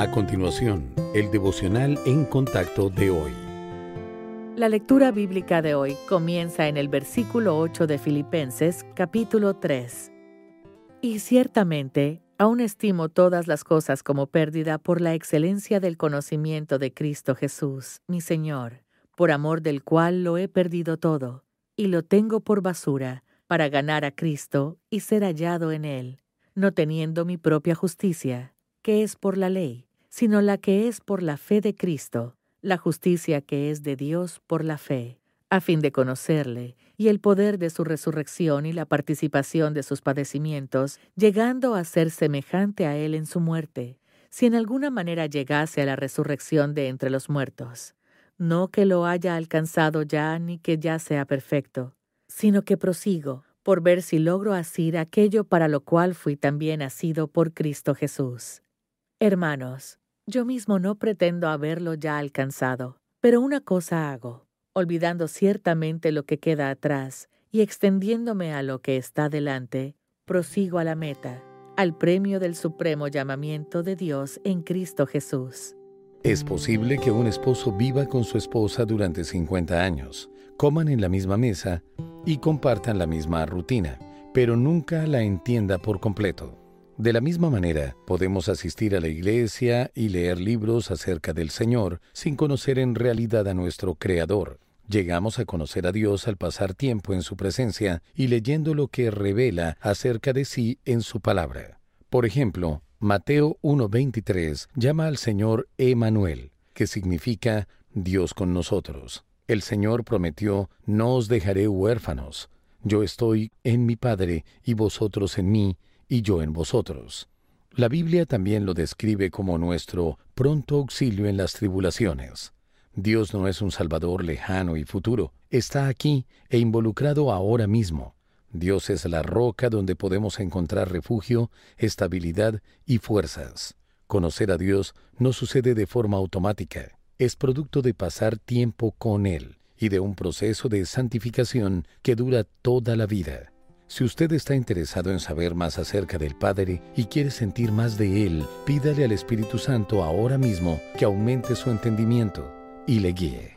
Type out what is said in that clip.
A continuación, el devocional en contacto de hoy. La lectura bíblica de hoy comienza en el versículo 8 de Filipenses capítulo 3. Y ciertamente, aún estimo todas las cosas como pérdida por la excelencia del conocimiento de Cristo Jesús, mi Señor, por amor del cual lo he perdido todo, y lo tengo por basura, para ganar a Cristo y ser hallado en Él, no teniendo mi propia justicia, que es por la ley sino la que es por la fe de Cristo, la justicia que es de Dios por la fe, a fin de conocerle y el poder de su resurrección y la participación de sus padecimientos, llegando a ser semejante a él en su muerte, si en alguna manera llegase a la resurrección de entre los muertos. No que lo haya alcanzado ya ni que ya sea perfecto, sino que prosigo por ver si logro asir aquello para lo cual fui también asido por Cristo Jesús. Hermanos, yo mismo no pretendo haberlo ya alcanzado, pero una cosa hago, olvidando ciertamente lo que queda atrás y extendiéndome a lo que está delante, prosigo a la meta, al premio del supremo llamamiento de Dios en Cristo Jesús. Es posible que un esposo viva con su esposa durante 50 años, coman en la misma mesa y compartan la misma rutina, pero nunca la entienda por completo. De la misma manera, podemos asistir a la iglesia y leer libros acerca del Señor sin conocer en realidad a nuestro Creador. Llegamos a conocer a Dios al pasar tiempo en su presencia y leyendo lo que revela acerca de sí en su palabra. Por ejemplo, Mateo 1.23 llama al Señor Emanuel, que significa Dios con nosotros. El Señor prometió, no os dejaré huérfanos. Yo estoy en mi Padre y vosotros en mí, y yo en vosotros. La Biblia también lo describe como nuestro pronto auxilio en las tribulaciones. Dios no es un Salvador lejano y futuro, está aquí e involucrado ahora mismo. Dios es la roca donde podemos encontrar refugio, estabilidad y fuerzas. Conocer a Dios no sucede de forma automática, es producto de pasar tiempo con Él y de un proceso de santificación que dura toda la vida. Si usted está interesado en saber más acerca del Padre y quiere sentir más de Él, pídale al Espíritu Santo ahora mismo que aumente su entendimiento y le guíe.